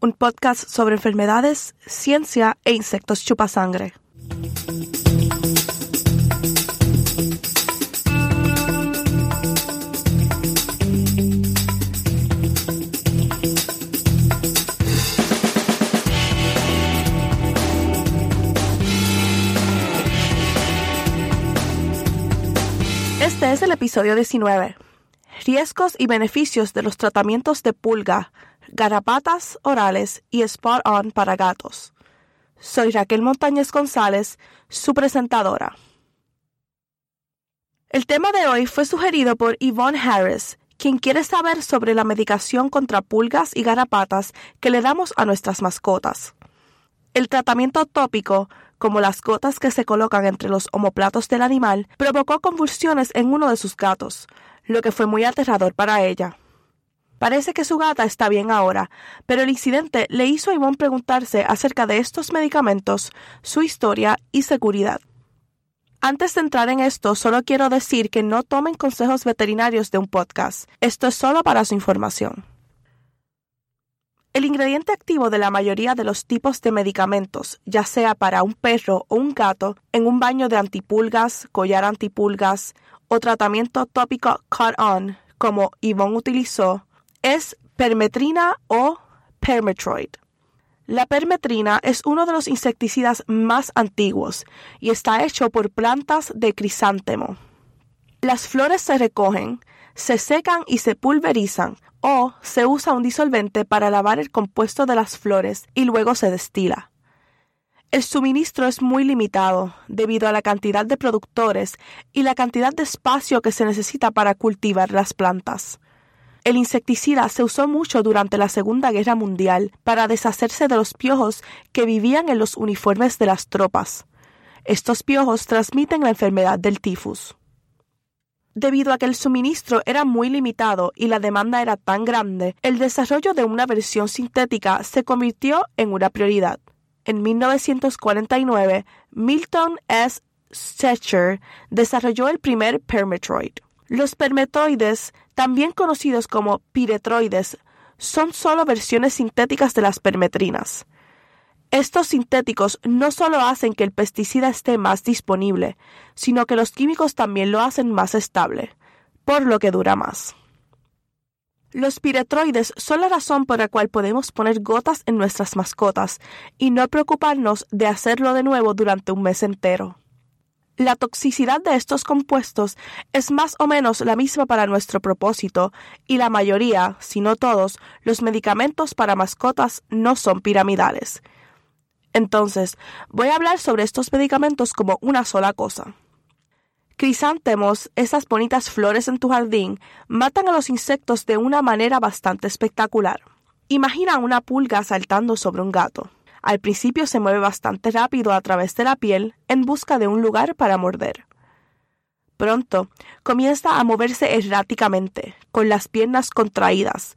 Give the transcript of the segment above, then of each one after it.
un podcast sobre enfermedades, ciencia e insectos chupasangre. Este es el episodio 19. Riesgos y beneficios de los tratamientos de pulga, garrapatas orales y spot on para gatos. Soy Raquel Montañez González, su presentadora. El tema de hoy fue sugerido por Yvonne Harris, quien quiere saber sobre la medicación contra pulgas y garrapatas que le damos a nuestras mascotas. El tratamiento tópico, como las gotas que se colocan entre los omoplatos del animal, provocó convulsiones en uno de sus gatos, lo que fue muy aterrador para ella. Parece que su gata está bien ahora, pero el incidente le hizo a Yvonne preguntarse acerca de estos medicamentos, su historia y seguridad. Antes de entrar en esto, solo quiero decir que no tomen consejos veterinarios de un podcast. Esto es solo para su información. El ingrediente activo de la mayoría de los tipos de medicamentos, ya sea para un perro o un gato, en un baño de antipulgas, collar antipulgas o tratamiento tópico cut-on, como Yvonne utilizó, es permetrina o permetroid. La permetrina es uno de los insecticidas más antiguos y está hecho por plantas de crisántemo. Las flores se recogen, se secan y se pulverizan, o se usa un disolvente para lavar el compuesto de las flores y luego se destila. El suministro es muy limitado debido a la cantidad de productores y la cantidad de espacio que se necesita para cultivar las plantas. El insecticida se usó mucho durante la Segunda Guerra Mundial para deshacerse de los piojos que vivían en los uniformes de las tropas. Estos piojos transmiten la enfermedad del tifus. Debido a que el suministro era muy limitado y la demanda era tan grande, el desarrollo de una versión sintética se convirtió en una prioridad. En 1949, Milton S. Stetcher desarrolló el primer permetroid. Los permetroides, también conocidos como piretroides, son solo versiones sintéticas de las permetrinas. Estos sintéticos no solo hacen que el pesticida esté más disponible, sino que los químicos también lo hacen más estable, por lo que dura más. Los piretroides son la razón por la cual podemos poner gotas en nuestras mascotas y no preocuparnos de hacerlo de nuevo durante un mes entero. La toxicidad de estos compuestos es más o menos la misma para nuestro propósito y la mayoría, si no todos, los medicamentos para mascotas no son piramidales, entonces, voy a hablar sobre estos medicamentos como una sola cosa. Crisántemos, esas bonitas flores en tu jardín, matan a los insectos de una manera bastante espectacular. Imagina una pulga saltando sobre un gato. Al principio se mueve bastante rápido a través de la piel en busca de un lugar para morder. Pronto comienza a moverse erráticamente, con las piernas contraídas,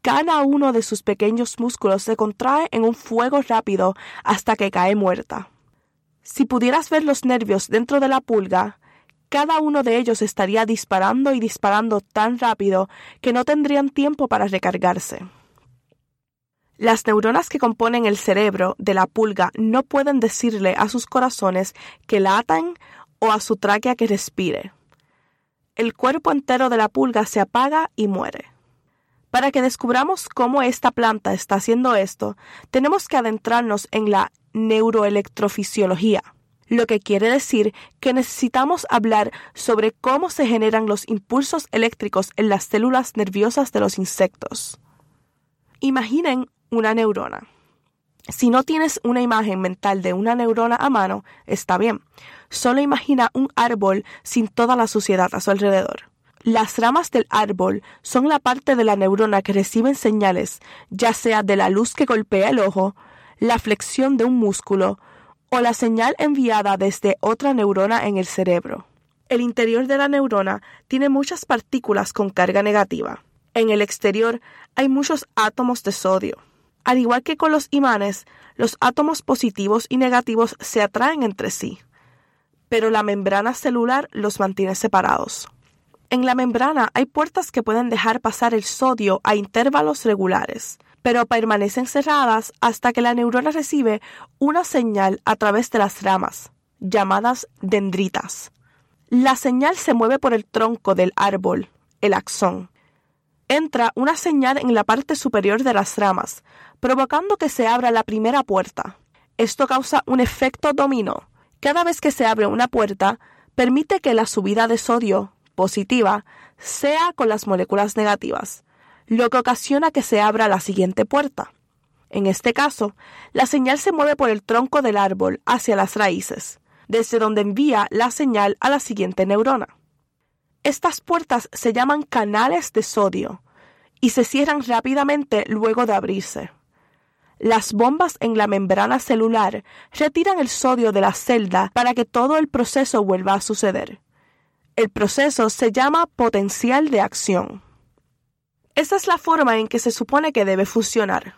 cada uno de sus pequeños músculos se contrae en un fuego rápido hasta que cae muerta. Si pudieras ver los nervios dentro de la pulga, cada uno de ellos estaría disparando y disparando tan rápido que no tendrían tiempo para recargarse. Las neuronas que componen el cerebro de la pulga no pueden decirle a sus corazones que latan o a su tráquea que respire. El cuerpo entero de la pulga se apaga y muere. Para que descubramos cómo esta planta está haciendo esto, tenemos que adentrarnos en la neuroelectrofisiología. lo que quiere decir que necesitamos hablar sobre cómo se generan los impulsos eléctricos en las células nerviosas de los insectos. Imaginen una neurona. Si no tienes una imagen mental de una neurona a mano, está bien. Solo imagina un árbol sin toda la suciedad a su alrededor. Las ramas del árbol son la parte de la neurona que reciben señales, ya sea de la luz que golpea el ojo, la flexión de un músculo o la señal enviada desde otra neurona en el cerebro. El interior de la neurona tiene muchas partículas con carga negativa. En el exterior hay muchos átomos de sodio. Al igual que con los imanes, los átomos positivos y negativos se atraen entre sí, pero la membrana celular los mantiene separados. En la membrana hay puertas que pueden dejar pasar el sodio a intervalos regulares, pero permanecen cerradas hasta que la neurona recibe una señal a través de las ramas, llamadas dendritas. La señal se mueve por el tronco del árbol, el axón. Entra una señal en la parte superior de las ramas, provocando que se abra la primera puerta. Esto causa un efecto dominó. Cada vez que se abre una puerta, permite que la subida de sodio positiva sea con las moléculas negativas, lo que ocasiona que se abra la siguiente puerta. En este caso, la señal se mueve por el tronco del árbol hacia las raíces, desde donde envía la señal a la siguiente neurona. Estas puertas se llaman canales de sodio y se cierran rápidamente luego de abrirse. Las bombas en la membrana celular retiran el sodio de la celda para que todo el proceso vuelva a suceder. El proceso se llama potencial de acción. Esta es la forma en que se supone que debe funcionar.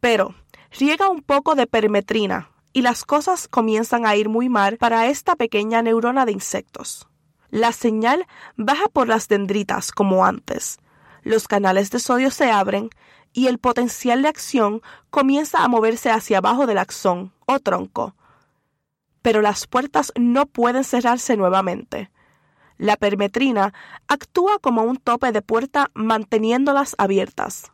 Pero riega un poco de permetrina y las cosas comienzan a ir muy mal para esta pequeña neurona de insectos. La señal baja por las dendritas como antes. Los canales de sodio se abren y el potencial de acción comienza a moverse hacia abajo del axón o tronco. Pero las puertas no pueden cerrarse nuevamente. La permetrina actúa como un tope de puerta manteniéndolas abiertas.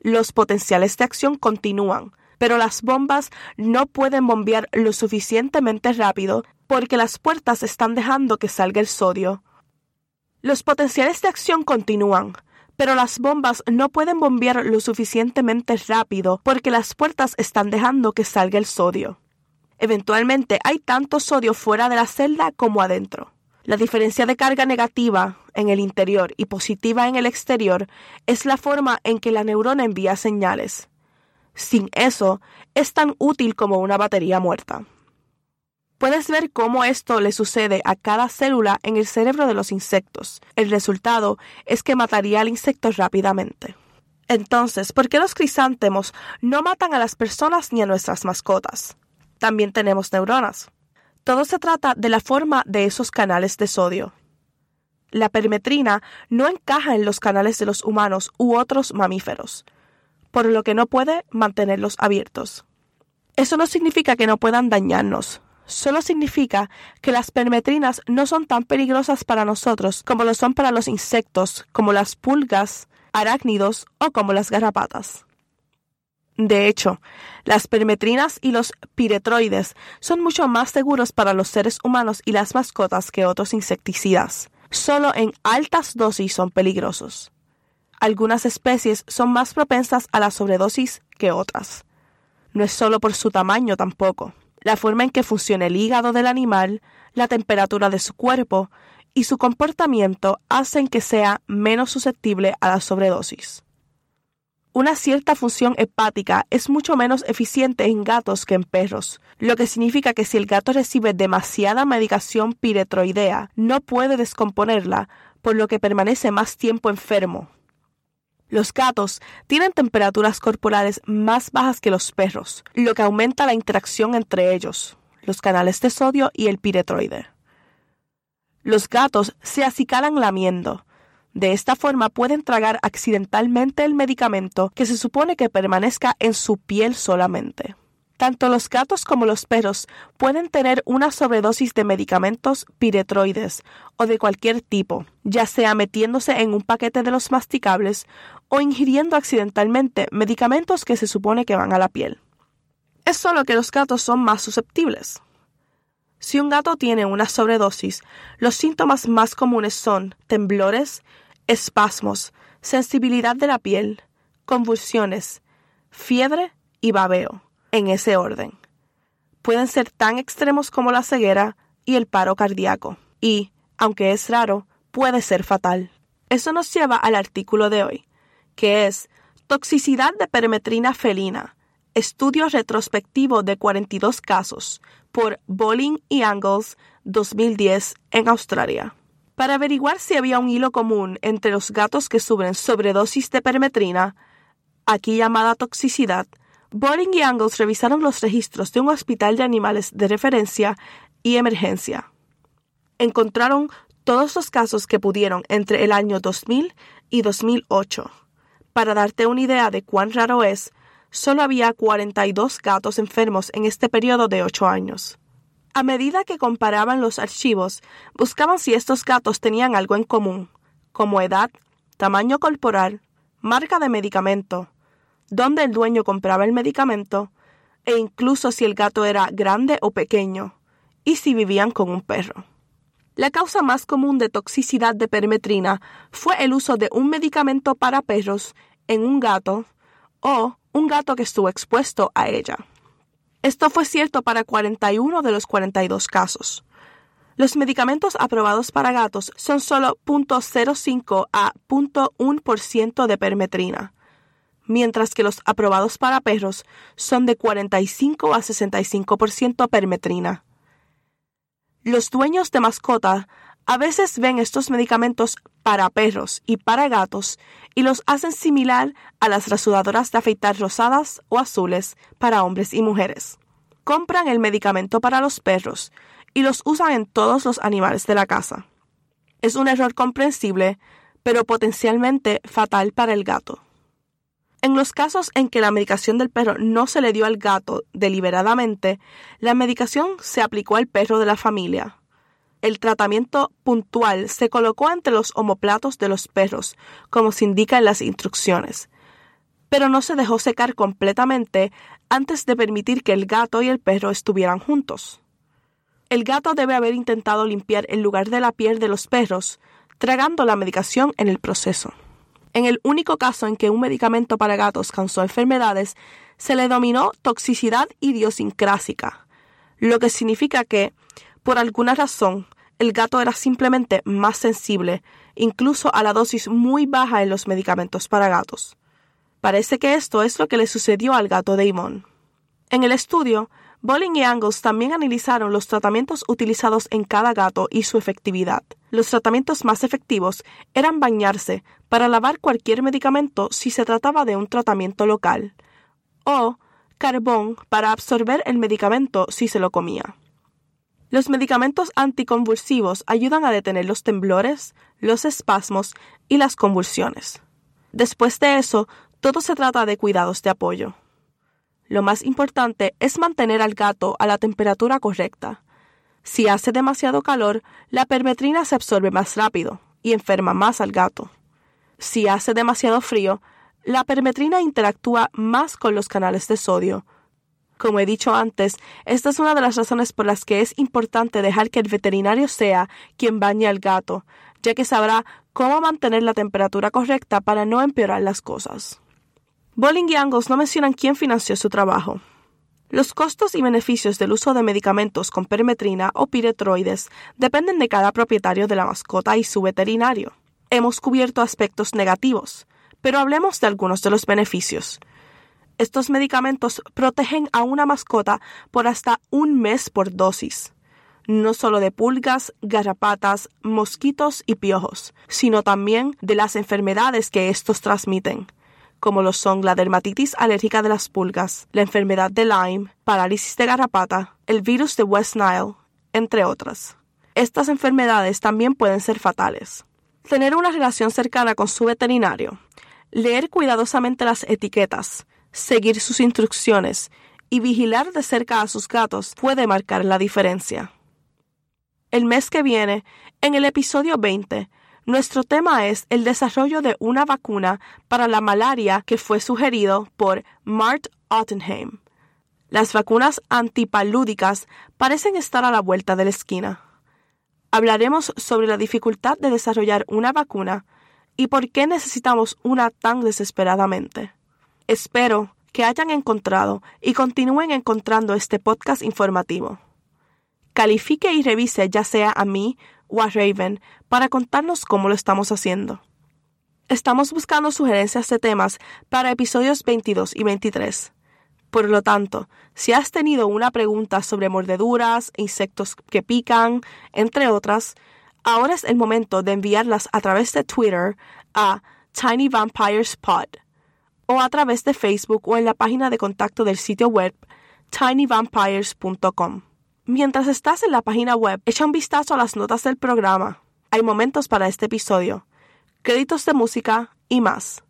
Los potenciales de acción continúan, pero las bombas no pueden bombear lo suficientemente rápido porque las puertas están dejando que salga el sodio. Los potenciales de acción continúan, pero las bombas no pueden bombear lo suficientemente rápido porque las puertas están dejando que salga el sodio. Eventualmente hay tanto sodio fuera de la celda como adentro. La diferencia de carga negativa en el interior y positiva en el exterior es la forma en que la neurona envía señales. Sin eso, es tan útil como una batería muerta. Puedes ver cómo esto le sucede a cada célula en el cerebro de los insectos. El resultado es que mataría al insecto rápidamente. Entonces, ¿por qué los crisantemos no matan a las personas ni a nuestras mascotas? También tenemos neuronas. Todo se trata de la forma de esos canales de sodio. La perimetrina no encaja en los canales de los humanos u otros mamíferos, por lo que no puede mantenerlos abiertos. Eso no significa que no puedan dañarnos, solo significa que las perimetrinas no son tan peligrosas para nosotros como lo son para los insectos, como las pulgas, arácnidos o como las garrapatas. De hecho, las perimetrinas y los piretroides son mucho más seguros para los seres humanos y las mascotas que otros insecticidas. Solo en altas dosis son peligrosos. Algunas especies son más propensas a la sobredosis que otras. No es solo por su tamaño tampoco. La forma en que funciona el hígado del animal, la temperatura de su cuerpo y su comportamiento hacen que sea menos susceptible a la sobredosis. Una cierta función hepática es mucho menos eficiente en gatos que en perros, lo que significa que si el gato recibe demasiada medicación piretroidea, no puede descomponerla, por lo que permanece más tiempo enfermo. Los gatos tienen temperaturas corporales más bajas que los perros, lo que aumenta la interacción entre ellos, los canales de sodio y el piretroide. Los gatos se acicalan lamiendo, de esta forma pueden tragar accidentalmente el medicamento que se supone que permanezca en su piel solamente. Tanto los gatos como los perros pueden tener una sobredosis de medicamentos piretroides o de cualquier tipo, ya sea metiéndose en un paquete de los masticables o ingiriendo accidentalmente medicamentos que se supone que van a la piel. Es solo que los gatos son más susceptibles. Si un gato tiene una sobredosis, los síntomas más comunes son temblores, espasmos, sensibilidad de la piel, convulsiones, fiebre y babeo, en ese orden. Pueden ser tan extremos como la ceguera y el paro cardíaco, y, aunque es raro, puede ser fatal. Eso nos lleva al artículo de hoy, que es Toxicidad de perimetrina felina, estudio retrospectivo de 42 casos, por Bowling y Angles 2010 en Australia. Para averiguar si había un hilo común entre los gatos que sufren sobredosis de permetrina, aquí llamada toxicidad, Bowling y Angles revisaron los registros de un hospital de animales de referencia y emergencia. Encontraron todos los casos que pudieron entre el año 2000 y 2008. Para darte una idea de cuán raro es, solo había 42 gatos enfermos en este periodo de 8 años. A medida que comparaban los archivos, buscaban si estos gatos tenían algo en común, como edad, tamaño corporal, marca de medicamento, dónde el dueño compraba el medicamento, e incluso si el gato era grande o pequeño, y si vivían con un perro. La causa más común de toxicidad de perimetrina fue el uso de un medicamento para perros en un gato o un gato que estuvo expuesto a ella. Esto fue cierto para 41 de los 42 casos. Los medicamentos aprobados para gatos son solo 0.05 a 0.1% de permetrina, mientras que los aprobados para perros son de 45 a 65% permetrina. Los dueños de mascota a veces ven estos medicamentos para perros y para gatos y los hacen similar a las rasudadoras de afeitar rosadas o azules para hombres y mujeres. Compran el medicamento para los perros y los usan en todos los animales de la casa. Es un error comprensible, pero potencialmente fatal para el gato. En los casos en que la medicación del perro no se le dio al gato deliberadamente, la medicación se aplicó al perro de la familia, el tratamiento puntual se colocó entre los omoplatos de los perros, como se indica en las instrucciones, pero no se dejó secar completamente antes de permitir que el gato y el perro estuvieran juntos. El gato debe haber intentado limpiar el lugar de la piel de los perros, tragando la medicación en el proceso. En el único caso en que un medicamento para gatos causó enfermedades, se le dominó toxicidad idiosincrásica, lo que significa que, por alguna razón, el gato era simplemente más sensible, incluso a la dosis muy baja en los medicamentos para gatos. Parece que esto es lo que le sucedió al gato de Imon. En el estudio, Bolling y Angles también analizaron los tratamientos utilizados en cada gato y su efectividad. Los tratamientos más efectivos eran bañarse para lavar cualquier medicamento si se trataba de un tratamiento local, o carbón para absorber el medicamento si se lo comía. Los medicamentos anticonvulsivos ayudan a detener los temblores, los espasmos y las convulsiones. Después de eso, todo se trata de cuidados de apoyo. Lo más importante es mantener al gato a la temperatura correcta. Si hace demasiado calor, la permetrina se absorbe más rápido y enferma más al gato. Si hace demasiado frío, la permetrina interactúa más con los canales de sodio, como he dicho antes, esta es una de las razones por las que es importante dejar que el veterinario sea quien bañe al gato, ya que sabrá cómo mantener la temperatura correcta para no empeorar las cosas. Bolling y Angles no mencionan quién financió su trabajo. Los costos y beneficios del uso de medicamentos con permetrina o piretroides dependen de cada propietario de la mascota y su veterinario. Hemos cubierto aspectos negativos, pero hablemos de algunos de los beneficios. Estos medicamentos protegen a una mascota por hasta un mes por dosis, no solo de pulgas, garrapatas, mosquitos y piojos, sino también de las enfermedades que estos transmiten, como lo son la dermatitis alérgica de las pulgas, la enfermedad de Lyme, parálisis de garrapata, el virus de West Nile, entre otras. Estas enfermedades también pueden ser fatales. Tener una relación cercana con su veterinario, leer cuidadosamente las etiquetas, seguir sus instrucciones y vigilar de cerca a sus gatos puede marcar la diferencia. El mes que viene, en el episodio 20, nuestro tema es el desarrollo de una vacuna para la malaria que fue sugerido por Mart Ottenheim. Las vacunas antipalúdicas parecen estar a la vuelta de la esquina. Hablaremos sobre la dificultad de desarrollar una vacuna y por qué necesitamos una tan desesperadamente. Espero que hayan encontrado y continúen encontrando este podcast informativo. Califique y revise ya sea a mí o a Raven para contarnos cómo lo estamos haciendo. Estamos buscando sugerencias de temas para episodios 22 y 23. Por lo tanto, si has tenido una pregunta sobre mordeduras, insectos que pican, entre otras, ahora es el momento de enviarlas a través de Twitter a Tiny Vampires Pod o a través de Facebook o en la página de contacto del sitio web tinyvampires.com. Mientras estás en la página web, echa un vistazo a las notas del programa. Hay momentos para este episodio, créditos de música y más.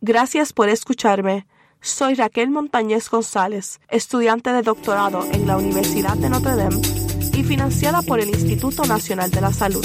Gracias por escucharme. Soy Raquel Montañez González, estudiante de doctorado en la Universidad de Notre Dame y financiada por el Instituto Nacional de la Salud.